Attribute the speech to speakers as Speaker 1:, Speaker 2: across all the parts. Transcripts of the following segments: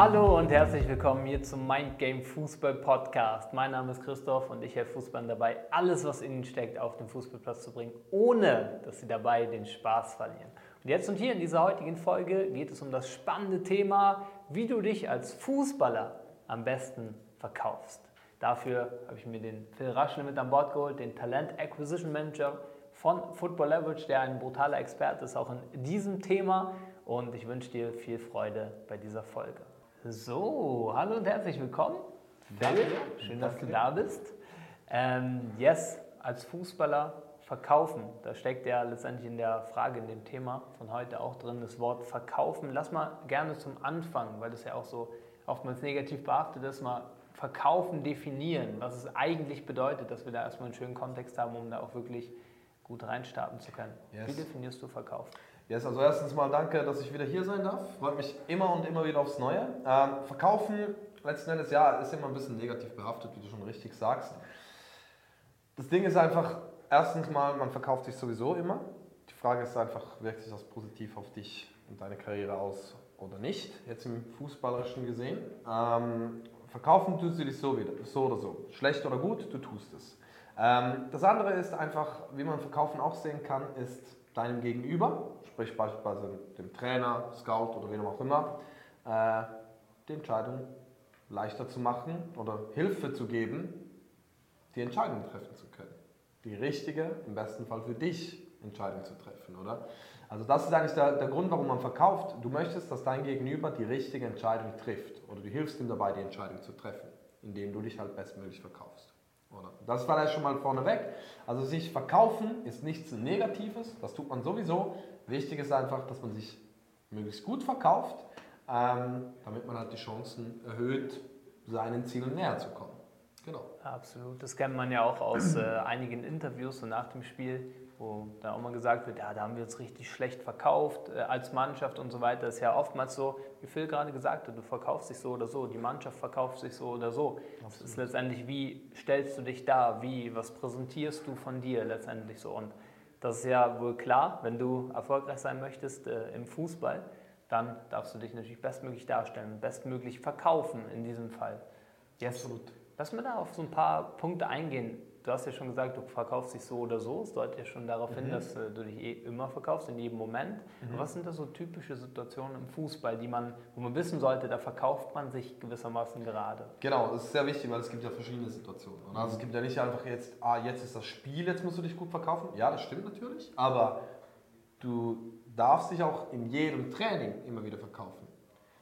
Speaker 1: Hallo und herzlich willkommen hier zum Mind Game Fußball Podcast. Mein Name ist Christoph und ich helfe Fußballern dabei, alles, was in ihnen steckt, auf den Fußballplatz zu bringen, ohne dass sie dabei den Spaß verlieren. Und jetzt und hier in dieser heutigen Folge geht es um das spannende Thema, wie du dich als Fußballer am besten verkaufst. Dafür habe ich mir den Phil Raschel mit an Bord geholt, den Talent Acquisition Manager von Football Leverage, der ein brutaler Experte ist, auch in diesem Thema. Und ich wünsche dir viel Freude bei dieser Folge. So, hallo und herzlich willkommen. Phil, schön, dass du da bist. Ähm, yes, als Fußballer verkaufen, da steckt ja letztendlich in der Frage, in dem Thema von heute auch drin, das Wort verkaufen. Lass mal gerne zum Anfang, weil das ja auch so oftmals negativ behaftet ist, mal verkaufen definieren, was es eigentlich bedeutet, dass wir da erstmal einen schönen Kontext haben, um da auch wirklich gut reinstarten zu können. Yes. Wie definierst du Verkauf?
Speaker 2: Yes, also erstens mal danke, dass ich wieder hier sein darf. Freut mich immer und immer wieder aufs Neue. Ähm, verkaufen, letzten Endes, ja, ist immer ein bisschen negativ behaftet, wie du schon richtig sagst. Das Ding ist einfach, erstens mal, man verkauft sich sowieso immer. Die Frage ist einfach, wirkt sich das positiv auf dich und deine Karriere aus oder nicht, jetzt im Fußballerischen gesehen. Ähm, verkaufen tust du dich so, wieder, so oder so. Schlecht oder gut, du tust es. Ähm, das andere ist einfach, wie man Verkaufen auch sehen kann, ist deinem Gegenüber, sprich beispielsweise dem Trainer, Scout oder wem auch immer, äh, die Entscheidung leichter zu machen oder Hilfe zu geben, die Entscheidung treffen zu können. Die richtige, im besten Fall für dich, Entscheidung zu treffen, oder? Also das ist eigentlich der, der Grund, warum man verkauft. Du möchtest, dass dein Gegenüber die richtige Entscheidung trifft oder du hilfst ihm dabei, die Entscheidung zu treffen, indem du dich halt bestmöglich verkaufst. Das war ja schon mal vorneweg. Also sich verkaufen ist nichts Negatives, das tut man sowieso. Wichtig ist einfach, dass man sich möglichst gut verkauft, ähm, damit man halt die Chancen erhöht, seinen Zielen näher zu kommen.
Speaker 1: Genau. Absolut. Das kennt man ja auch aus äh, einigen Interviews und nach dem Spiel wo da auch mal gesagt wird, ja, da haben wir uns richtig schlecht verkauft äh, als Mannschaft und so weiter. Das ist ja oftmals so, wie Phil gerade gesagt hat, du verkaufst dich so oder so, die Mannschaft verkauft sich so oder so. Es ist letztendlich, wie stellst du dich da, wie, was präsentierst du von dir letztendlich so. Und das ist ja wohl klar, wenn du erfolgreich sein möchtest äh, im Fußball, dann darfst du dich natürlich bestmöglich darstellen, bestmöglich verkaufen in diesem Fall. Yes. Absolut. Lass mir da auf so ein paar Punkte eingehen du hast ja schon gesagt, du verkaufst dich so oder so. Es deutet ja schon darauf hin, mhm. dass äh, du dich eh immer verkaufst, in jedem Moment. Mhm. Was sind da so typische Situationen im Fußball, die man, wo man wissen sollte, da verkauft man sich gewissermaßen gerade?
Speaker 2: Genau, das ist sehr wichtig, weil es gibt ja verschiedene Situationen. Mhm. Also es gibt ja nicht einfach jetzt, ah, jetzt ist das Spiel, jetzt musst du dich gut verkaufen. Ja, das stimmt natürlich. Aber du darfst dich auch in jedem Training immer wieder verkaufen.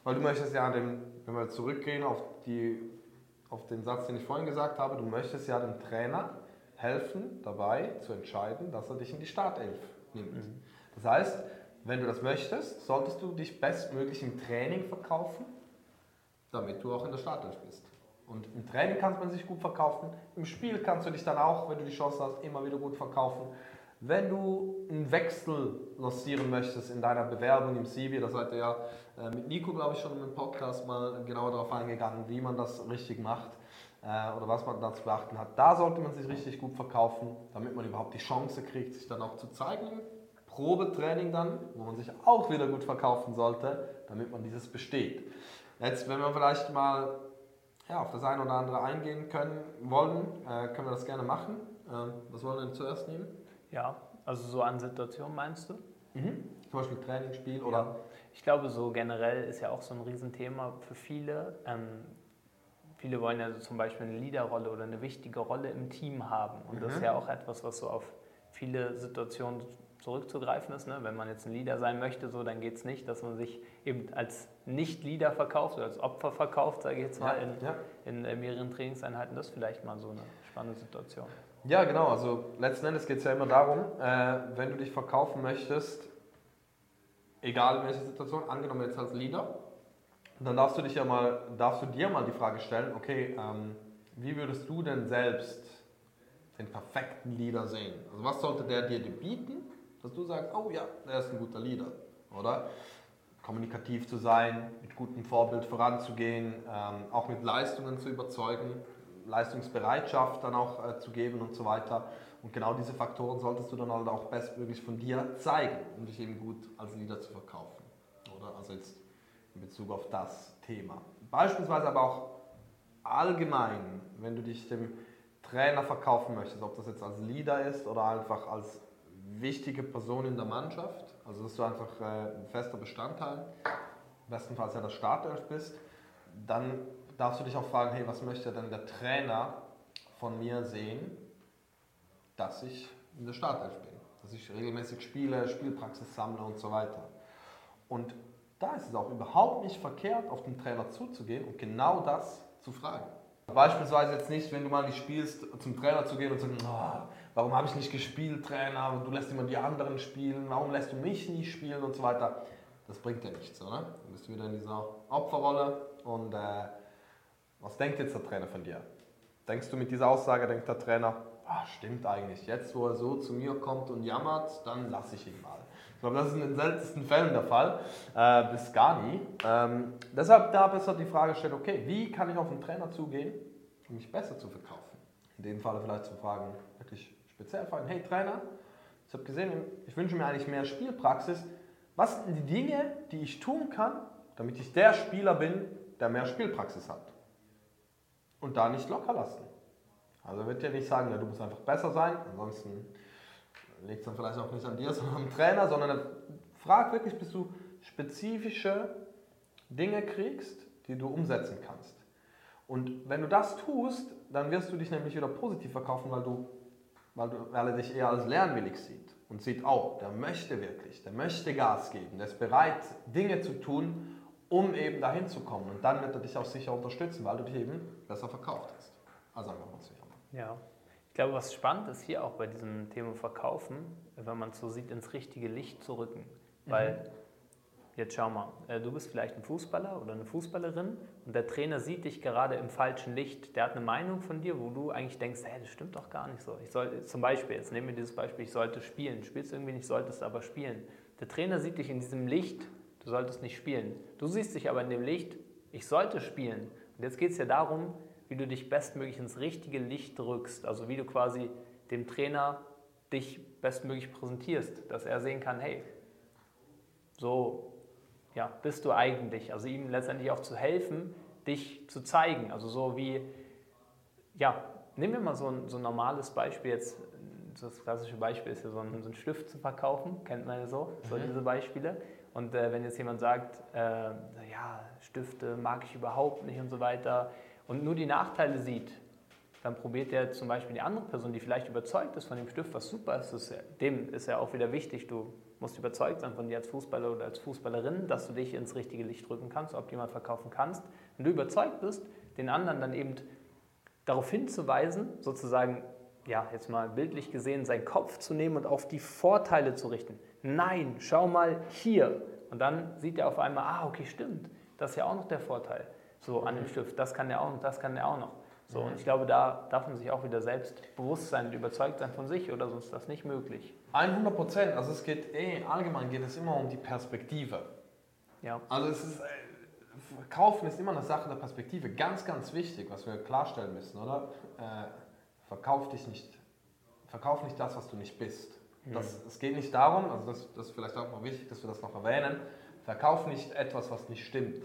Speaker 2: Weil du möchtest ja, dem, wenn wir zurückgehen auf die auf den Satz, den ich vorhin gesagt habe, du möchtest ja dem Trainer helfen, dabei zu entscheiden, dass er dich in die Startelf nimmt. Mhm. Das heißt, wenn du das möchtest, solltest du dich bestmöglich im Training verkaufen, damit du auch in der Startelf bist. Und im Training kann man sich gut verkaufen, im Spiel kannst du dich dann auch, wenn du die Chance hast, immer wieder gut verkaufen. Wenn du einen Wechsel lancieren möchtest in deiner Bewerbung im CV, da seid ihr ja äh, mit Nico, glaube ich, schon im Podcast mal genauer darauf eingegangen, wie man das richtig macht äh, oder was man da zu beachten hat. Da sollte man sich richtig gut verkaufen, damit man überhaupt die Chance kriegt, sich dann auch zu zeigen. Probetraining dann, wo man sich auch wieder gut verkaufen sollte, damit man dieses besteht. Jetzt, wenn wir vielleicht mal ja, auf das eine oder andere eingehen können wollen, äh, können wir das gerne machen. Ähm, was wollen wir denn zuerst nehmen?
Speaker 1: Ja, also so an Situationen meinst du?
Speaker 2: Mhm. Zum Beispiel Trainingsspiel oder? Ja.
Speaker 1: Ich glaube, so generell ist ja auch so ein Riesenthema für viele. Ähm, viele wollen ja so zum Beispiel eine Leaderrolle oder eine wichtige Rolle im Team haben. Und mhm. das ist mhm. ja auch etwas, was so auf viele Situationen zurückzugreifen ist. Ne? Wenn man jetzt ein Leader sein möchte, so, dann geht es nicht, dass man sich eben als Nicht-Leader verkauft oder als Opfer verkauft, sage ich jetzt mal, ja, in, ja. in, in mehreren Trainingseinheiten. Das ist vielleicht mal so eine spannende Situation.
Speaker 2: Ja, genau. Also letzten Endes geht es ja immer darum, äh, wenn du dich verkaufen möchtest, egal in welcher Situation, angenommen jetzt als Leader, dann darfst du dich ja mal, darfst du dir mal die Frage stellen, okay, ähm, wie würdest du denn selbst den perfekten Leader sehen? Also was sollte der dir bieten, dass du sagst, oh ja, der ist ein guter Leader, oder? Kommunikativ zu sein, mit gutem Vorbild voranzugehen, ähm, auch mit Leistungen zu überzeugen, Leistungsbereitschaft dann auch äh, zu geben und so weiter. Und genau diese Faktoren solltest du dann halt auch bestmöglich von dir zeigen, um dich eben gut als Leader zu verkaufen. Oder? Also jetzt in Bezug auf das Thema. Beispielsweise aber auch allgemein, wenn du dich dem Trainer verkaufen möchtest, ob das jetzt als Leader ist oder einfach als wichtige Person in der Mannschaft, also dass du einfach äh, ein fester Bestandteil, bestenfalls ja der Startelf bist, dann darfst du dich auch fragen, hey, was möchte denn der Trainer von mir sehen, dass ich in der Startelf bin, dass ich regelmäßig spiele, Spielpraxis sammle und so weiter. Und da ist es auch überhaupt nicht verkehrt, auf den Trainer zuzugehen und genau das zu fragen. Beispielsweise jetzt nicht, wenn du mal nicht spielst, zum Trainer zu gehen und zu sagen, oh, warum habe ich nicht gespielt, Trainer, du lässt immer die anderen spielen, warum lässt du mich nicht spielen und so weiter. Das bringt ja nichts, oder? Du bist wieder in dieser Opferrolle und äh, was denkt jetzt der Trainer von dir? Denkst du mit dieser Aussage, denkt der Trainer, ah, stimmt eigentlich, jetzt wo er so zu mir kommt und jammert, dann lasse ich ihn mal. Ich glaube, das ist in den seltensten Fällen der Fall, äh, bis gar nie. Ähm, deshalb da besser die Frage stellen, okay, wie kann ich auf den Trainer zugehen, um mich besser zu verkaufen? In dem Fall vielleicht zu fragen, wirklich speziell fragen, hey Trainer, ich habe gesehen, ich wünsche mir eigentlich mehr Spielpraxis. Was sind die Dinge, die ich tun kann, damit ich der Spieler bin, der mehr Spielpraxis hat? Und da nicht locker lassen. Also wird ja nicht sagen, ja, du musst einfach besser sein, ansonsten liegt es dann vielleicht auch nicht an dir, sondern am Trainer, sondern frag wirklich, bis du spezifische Dinge kriegst, die du umsetzen kannst. Und wenn du das tust, dann wirst du dich nämlich wieder positiv verkaufen, weil, du, weil, du, weil er dich eher als lernwillig sieht und sieht, oh, der möchte wirklich, der möchte Gas geben, der ist bereit, Dinge zu tun, um eben dahin zu kommen. Und dann wird er dich auch sicher unterstützen, weil du dich eben besser verkauft hast. Also einfach mal sicher.
Speaker 1: Ja. Ich glaube, was spannend ist hier auch bei diesem Thema Verkaufen, wenn man es so sieht, ins richtige Licht zu rücken. Weil, mhm. Jetzt schau mal, äh, du bist vielleicht ein Fußballer oder eine Fußballerin und der Trainer sieht dich gerade im falschen Licht. Der hat eine Meinung von dir, wo du eigentlich denkst, hey, das stimmt doch gar nicht so. Ich soll, zum Beispiel, jetzt nehmen wir dieses Beispiel, ich sollte spielen. Spielst irgendwie nicht, solltest aber spielen. Der Trainer sieht dich in diesem Licht, du solltest nicht spielen. Du siehst dich aber in dem Licht, ich sollte spielen. Und jetzt geht es ja darum, wie du dich bestmöglich ins richtige Licht rückst. Also wie du quasi dem Trainer dich bestmöglich präsentierst, dass er sehen kann, hey, so ja, bist du eigentlich. Also ihm letztendlich auch zu helfen, dich zu zeigen. Also so wie, ja, nehmen wir mal so ein, so ein normales Beispiel jetzt. Das klassische Beispiel ist ja so ein, so ein Stift zu verkaufen, kennt man ja so, so mhm. diese Beispiele. Und äh, wenn jetzt jemand sagt, äh, ja, Stifte mag ich überhaupt nicht und so weiter, und nur die Nachteile sieht, dann probiert er zum Beispiel die andere Person, die vielleicht überzeugt ist von dem Stift, was super ist, ist dem ist ja auch wieder wichtig, du musst überzeugt sein von dir als Fußballer oder als Fußballerin, dass du dich ins richtige Licht drücken kannst, optimal verkaufen kannst. Wenn du überzeugt bist, den anderen dann eben darauf hinzuweisen, sozusagen, ja, jetzt mal bildlich gesehen, seinen Kopf zu nehmen und auf die Vorteile zu richten. Nein, schau mal hier. Und dann sieht er auf einmal, ah, okay, stimmt, das ist ja auch noch der Vorteil so an dem Stift. Das kann der auch noch, das kann der auch noch. So, und ich glaube, da darf man sich auch wieder selbst bewusst sein und überzeugt sein von sich oder sonst ist das nicht möglich.
Speaker 2: 100 Prozent. Also es geht eh, allgemein geht es immer um die Perspektive. Ja. Also es ist, Verkaufen ist immer eine Sache der Perspektive. Ganz, ganz wichtig, was wir klarstellen müssen, oder? Äh, verkauf dich nicht, verkauf nicht das, was du nicht bist. Mhm. Das, es geht nicht darum, also das, das ist vielleicht auch mal wichtig, dass wir das noch erwähnen, verkauf nicht etwas, was nicht stimmt.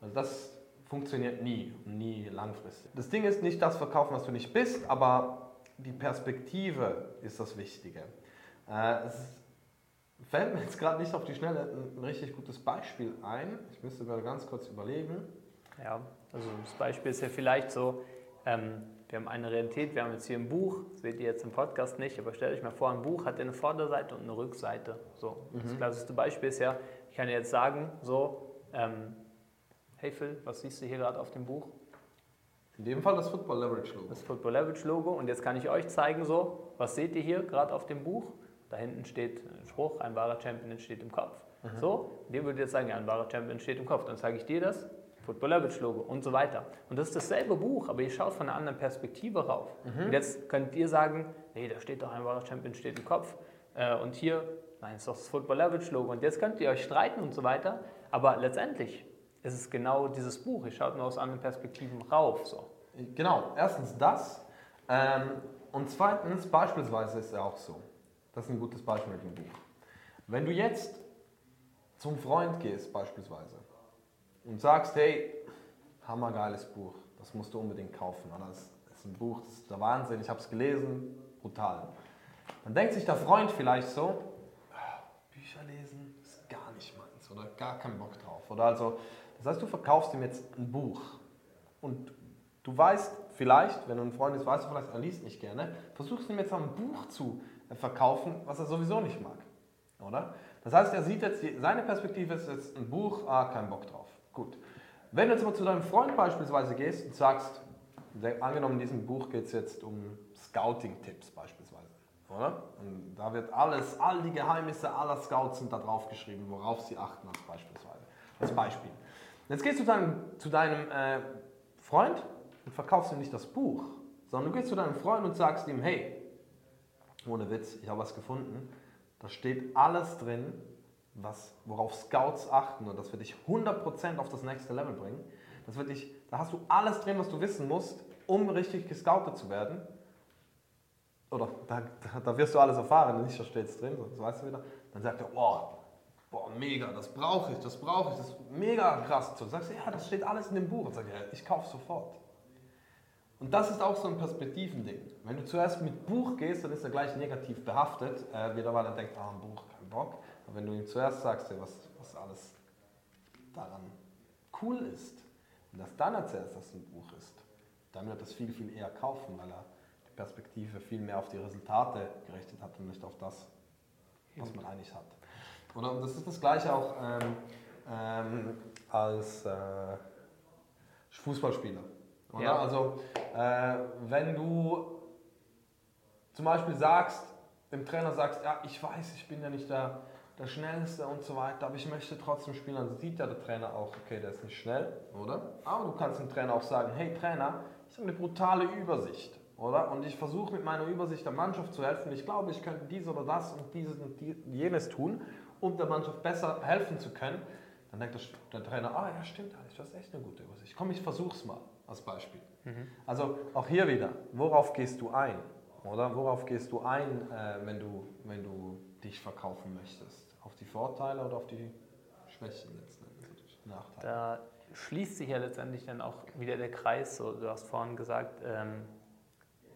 Speaker 2: Also das funktioniert nie und nie langfristig. Das Ding ist nicht das Verkaufen, was du nicht bist, aber die Perspektive ist das Wichtige. Äh, es fällt mir jetzt gerade nicht auf die Schnelle ein richtig gutes Beispiel ein. Ich müsste mir ganz kurz überlegen.
Speaker 1: Ja, also das Beispiel ist ja vielleicht so, ähm, wir haben eine Realität, wir haben jetzt hier ein Buch, seht ihr jetzt im Podcast nicht, aber stellt euch mal vor, ein Buch hat eine Vorderseite und eine Rückseite. So, mhm. Das klassischste Beispiel ist ja, ich kann jetzt sagen, so, ähm, Hey Phil, was siehst du hier gerade auf dem Buch?
Speaker 2: In dem Fall das Football Leverage Logo.
Speaker 1: Das Football Leverage Logo. Und jetzt kann ich euch zeigen, so, was seht ihr hier gerade auf dem Buch? Da hinten steht ein Spruch, ein wahrer Champion entsteht im Kopf. Mhm. So, dir würde jetzt sagen, ja, ein wahrer Champion entsteht im Kopf. Dann zeige ich dir das, Football Leverage Logo und so weiter. Und das ist dasselbe Buch, aber ihr schaut von einer anderen Perspektive rauf. Mhm. Und jetzt könnt ihr sagen, nee, da steht doch ein wahrer Champion steht im Kopf. Äh, und hier, nein, ist doch das Football Leverage Logo. Und jetzt könnt ihr euch streiten und so weiter. Aber letztendlich es ist genau dieses Buch. Ich schaue nur aus anderen Perspektiven rauf. So.
Speaker 2: Genau, erstens das. Ähm, und zweitens, beispielsweise ist es auch so. Das ist ein gutes Beispiel mit dem Buch. Wenn du jetzt zum Freund gehst, beispielsweise, und sagst, hey, hammergeiles Buch, das musst du unbedingt kaufen. Oder das ist ein Buch, das ist der Wahnsinn, ich habe es gelesen, brutal. Dann denkt sich der Freund vielleicht so, "Ah, Bücher lesen ist gar nicht meins oder gar keinen Bock drauf. Oder also, das heißt, du verkaufst ihm jetzt ein Buch und du weißt vielleicht, wenn du ein Freund ist, weißt du vielleicht, er liest nicht gerne, versuchst ihm jetzt ein Buch zu verkaufen, was er sowieso nicht mag. Oder? Das heißt, er sieht jetzt, seine Perspektive ist jetzt ein Buch, ah, kein Bock drauf. Gut. Wenn du jetzt mal zu deinem Freund beispielsweise gehst und sagst, angenommen in diesem Buch geht es jetzt um Scouting-Tipps beispielsweise, oder? Und da wird alles, all die Geheimnisse aller Scouts sind da drauf geschrieben, worauf sie achten als beispielsweise, als Beispiel. Jetzt gehst du dann zu deinem äh, Freund und verkaufst ihm nicht das Buch, sondern du gehst zu deinem Freund und sagst ihm, hey, ohne Witz, ich habe was gefunden, da steht alles drin, was, worauf Scouts achten und das wird dich 100% auf das nächste Level bringen. Das wird dich, da hast du alles drin, was du wissen musst, um richtig gescoutet zu werden. Oder da, da, wirst du alles erfahren, nicht da steht es drin, das weißt du wieder. Dann sagt er, oh, boah, mega, das brauche ich, das brauche ich, das ist mega krass. Du sagst, ja, das steht alles in dem Buch. Und sagt er, ja, ich kaufe sofort. Und das ist auch so ein Perspektivending. Wenn du zuerst mit Buch gehst, dann ist er gleich negativ behaftet, äh, wieder weil er denkt, ah, ein Buch, kein Bock. Aber wenn du ihm zuerst sagst, ja, was, was alles daran cool ist, und das dann erzählst, dass es ein Buch ist, dann wird er es viel, viel eher kaufen, weil er die Perspektive viel mehr auf die Resultate gerichtet hat und nicht auf das, was man eigentlich hat. Oder und das ist das Gleiche auch ähm, ähm, als äh, Fußballspieler. Oder?
Speaker 1: Ja.
Speaker 2: Also äh, wenn du zum Beispiel sagst, dem Trainer sagst, ja, ich weiß, ich bin ja nicht der, der Schnellste und so weiter, aber ich möchte trotzdem spielen, dann sieht ja der Trainer auch, okay, der ist nicht schnell, oder? Aber du kannst dem Trainer auch sagen, hey Trainer, ich habe eine brutale Übersicht, oder? Und ich versuche mit meiner Übersicht der Mannschaft zu helfen. Ich glaube, ich könnte dies oder das und dieses und jenes tun, um der Mannschaft besser helfen zu können. Dann denkt der, Trainer, ah ja, stimmt das ist echt eine gute Übersicht. Komm, ich versuch's mal als Beispiel. Also auch hier wieder, worauf gehst du ein? Oder worauf gehst du ein, äh, wenn, du, wenn du dich verkaufen möchtest? Auf die Vorteile oder auf die Schwächen letzten Endes? die Nachteile?
Speaker 1: Da schließt sich ja letztendlich dann auch wieder der Kreis. So, du hast vorhin gesagt, ähm,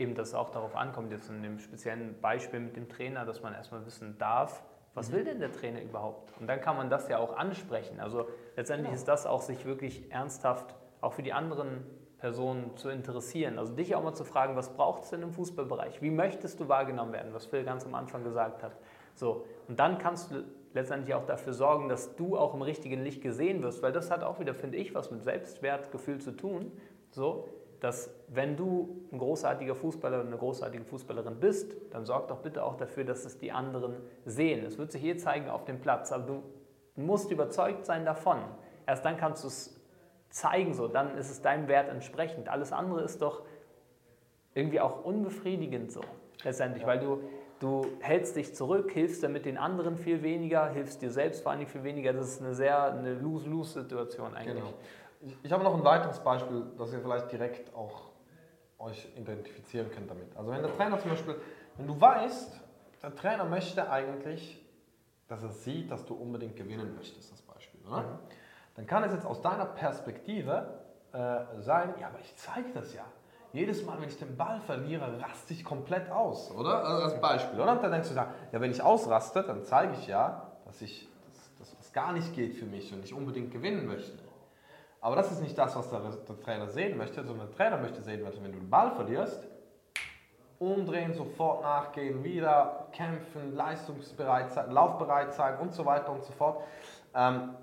Speaker 1: eben, dass es auch darauf ankommt, jetzt in dem speziellen Beispiel mit dem Trainer, dass man erstmal wissen darf, was will denn der Trainer überhaupt? Und dann kann man das ja auch ansprechen. Also letztendlich
Speaker 2: Genau.
Speaker 1: ist das auch sich wirklich ernsthaft auch für die anderen Personen zu interessieren. Also dich auch mal zu fragen, was braucht es denn im Fußballbereich? Wie möchtest du wahrgenommen werden, was Phil ganz am Anfang gesagt hat. So, und dann kannst du letztendlich auch dafür sorgen, dass du auch im richtigen Licht gesehen wirst, weil das hat auch wieder, finde ich, was mit Selbstwertgefühl zu tun. So, dass wenn du ein großartiger Fußballer oder eine großartige Fußballerin bist, dann sorg doch bitte auch dafür, dass es die anderen sehen. Es wird sich hier zeigen auf dem Platz, aber du musst überzeugt sein davon. Erst dann kannst du es zeigen, so, dann ist es deinem Wert entsprechend. Alles andere ist doch irgendwie auch unbefriedigend so, letztendlich, weil du, du hältst dich zurück, hilfst damit den anderen viel weniger, hilfst dir selbst vor allem viel weniger. Das ist eine sehr eine Lose-Lose-Situation eigentlich.
Speaker 2: Genau. Ich, habe noch ein weiteres Beispiel, das ihr vielleicht direkt auch euch identifizieren könnt damit. Also wenn der Trainer zum Beispiel, wenn du weißt, der Trainer möchte eigentlich, dass er sieht, dass du unbedingt gewinnen möchtest, das Beispiel, oder?
Speaker 1: Mhm.
Speaker 2: Dann kann es jetzt aus deiner Perspektive äh, sein, ja, aber ich zeige das ja. Jedes Mal, wenn ich den Ball verliere, raste ich komplett aus, oder? Also als Beispiel, oder? Und dann denkst du, ja, wenn ich ausraste, dann zeige ich ja, dass ich, dass, dass das gar nicht geht für mich und ich unbedingt gewinnen möchte. Aber das ist nicht das, was der, der Trainer sehen möchte, sondern der Trainer möchte sehen, wenn du den Ball verlierst, umdrehen, sofort nachgehen, wieder kämpfen, leistungsbereit sein, laufbereit sein und so weiter und so fort. Ähm,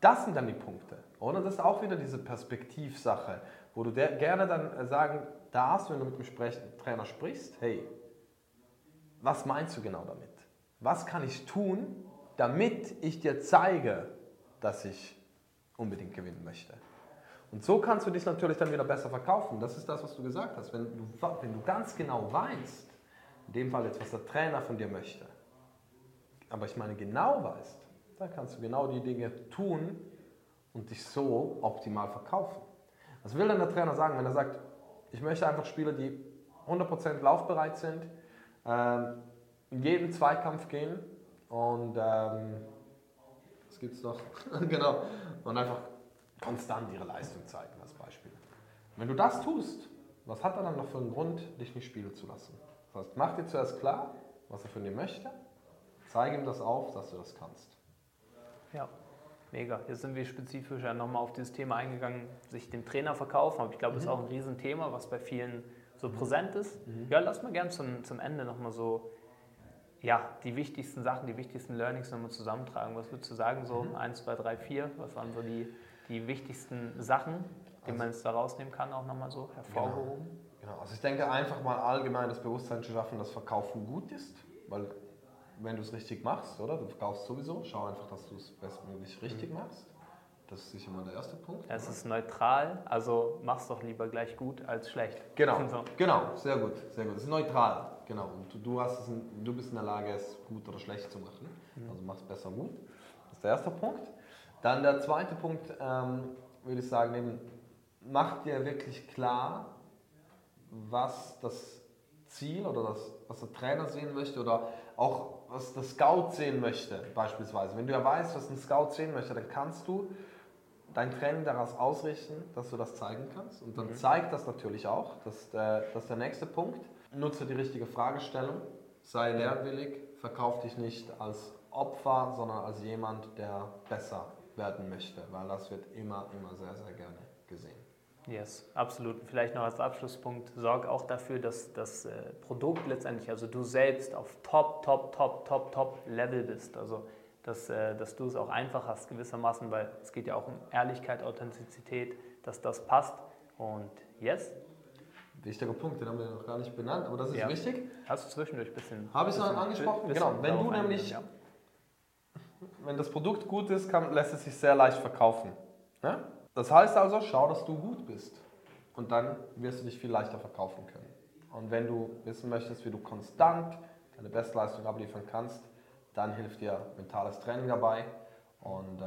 Speaker 2: das sind dann die Punkte, oder? Das ist auch wieder diese Perspektivsache, wo du der, gerne dann äh, sagen darfst, wenn du mit dem Sprech Trainer sprichst, hey, was meinst du genau damit? Was kann ich tun, damit ich dir zeige, dass ich unbedingt gewinnen möchte? Und so kannst du dich natürlich dann wieder besser verkaufen. Das ist das, was du gesagt hast. Wenn du, wenn du ganz genau weißt, in dem Fall jetzt, was der Trainer von dir möchte, aber ich meine genau weißt, dann kannst du genau die Dinge tun und dich so optimal verkaufen. Was will denn der Trainer sagen, wenn er sagt, ich möchte einfach Spieler, die 100% laufbereit sind, ähm, in jeden Zweikampf gehen und ähm, was gibt es noch? genau. Und einfach konstant ihre Leistung zeigen als Beispiel. Wenn du das tust, was hat er dann noch für einen Grund, dich nicht spielen zu lassen? Das heißt, mach dir zuerst klar, was er von dir möchte, zeige ihm das auf, dass du das kannst.
Speaker 1: Ja, mega. Jetzt sind wir spezifisch ja nochmal auf dieses Thema eingegangen, sich den Trainer verkaufen. Aber ich glaube, das ist auch ein Riesenthema, was bei vielen so präsent ist. Ja, lass mal gern zum, zum Ende nochmal so ja, die wichtigsten Sachen, die wichtigsten Learnings nochmal zusammentragen. Was würdest du sagen, so
Speaker 2: Mhm.
Speaker 1: 1, 2, 3, 4? Was waren so die, die wichtigsten Sachen, die
Speaker 2: Also
Speaker 1: man jetzt da rausnehmen kann, auch nochmal so hervorgehoben?
Speaker 2: Genau, also ich denke einfach mal allgemein das Bewusstsein zu schaffen, dass Verkaufen gut ist, weil wenn du es richtig machst, oder? Du verkaufst sowieso, schau einfach, dass du es bestmöglich richtig machst. Das ist sicher mal der erste Punkt.
Speaker 1: Es ist neutral, also mach's doch lieber gleich gut als schlecht.
Speaker 2: Genau,
Speaker 1: So.
Speaker 2: genau, sehr gut, sehr gut. Es ist neutral, genau. Und du, du, hast es in, du bist in der Lage, es gut oder schlecht zu machen. Also mach es besser gut. Das ist der erste Punkt. Dann der zweite Punkt, ähm, würde ich sagen, eben, mach dir wirklich klar, was das Ziel oder das, was der Trainer sehen möchte oder auch was der Scout sehen möchte, beispielsweise. Wenn du ja weißt, was ein Scout sehen möchte, dann kannst du dein Training daraus ausrichten, dass du das zeigen kannst. Und dann zeig das natürlich auch. Das ist, der, das ist der nächste Punkt. Nutze die richtige Fragestellung. Sei lernwillig. Verkauf dich nicht als Opfer, sondern als jemand, der besser werden möchte. Weil das wird immer, immer sehr, sehr gerne gesehen.
Speaker 1: Yes, absolut. Vielleicht noch als Abschlusspunkt, sorg auch dafür, dass das äh, Produkt letztendlich, also du selbst auf Top, Top, Top, Top, Top Level bist. Also dass, äh, dass du es auch einfach hast gewissermaßen, weil es geht ja auch um Ehrlichkeit, Authentizität, dass das passt. Und yes,
Speaker 2: Wichtiger Punkt, den haben wir noch gar nicht benannt, aber das ist
Speaker 1: Ja.
Speaker 2: wichtig.
Speaker 1: hast du zwischendurch ein bisschen...
Speaker 2: Habe ich es noch angesprochen? Genau, wenn du nämlich-
Speaker 1: ja.
Speaker 2: Wenn das Produkt gut ist, kann, lässt es sich sehr leicht verkaufen. Ne? Das heißt also, schau, dass du gut bist. Und dann wirst du dich viel leichter verkaufen können. Und wenn du wissen möchtest, wie du konstant deine Bestleistung abliefern kannst, dann hilft dir mentales Training dabei. Und äh,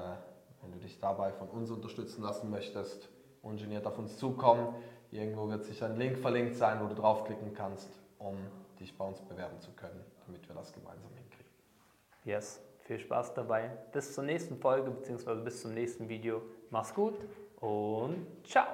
Speaker 2: wenn du dich dabei von uns unterstützen lassen möchtest, ungeniert auf uns zukommen. Irgendwo wird sicher ein Link verlinkt sein, wo du draufklicken kannst, um dich bei uns bewerben zu können, damit wir das gemeinsam hinkriegen.
Speaker 1: Yes, viel Spaß dabei. Bis zur nächsten Folge bzw. bis zum nächsten Video. Mach's gut und ciao.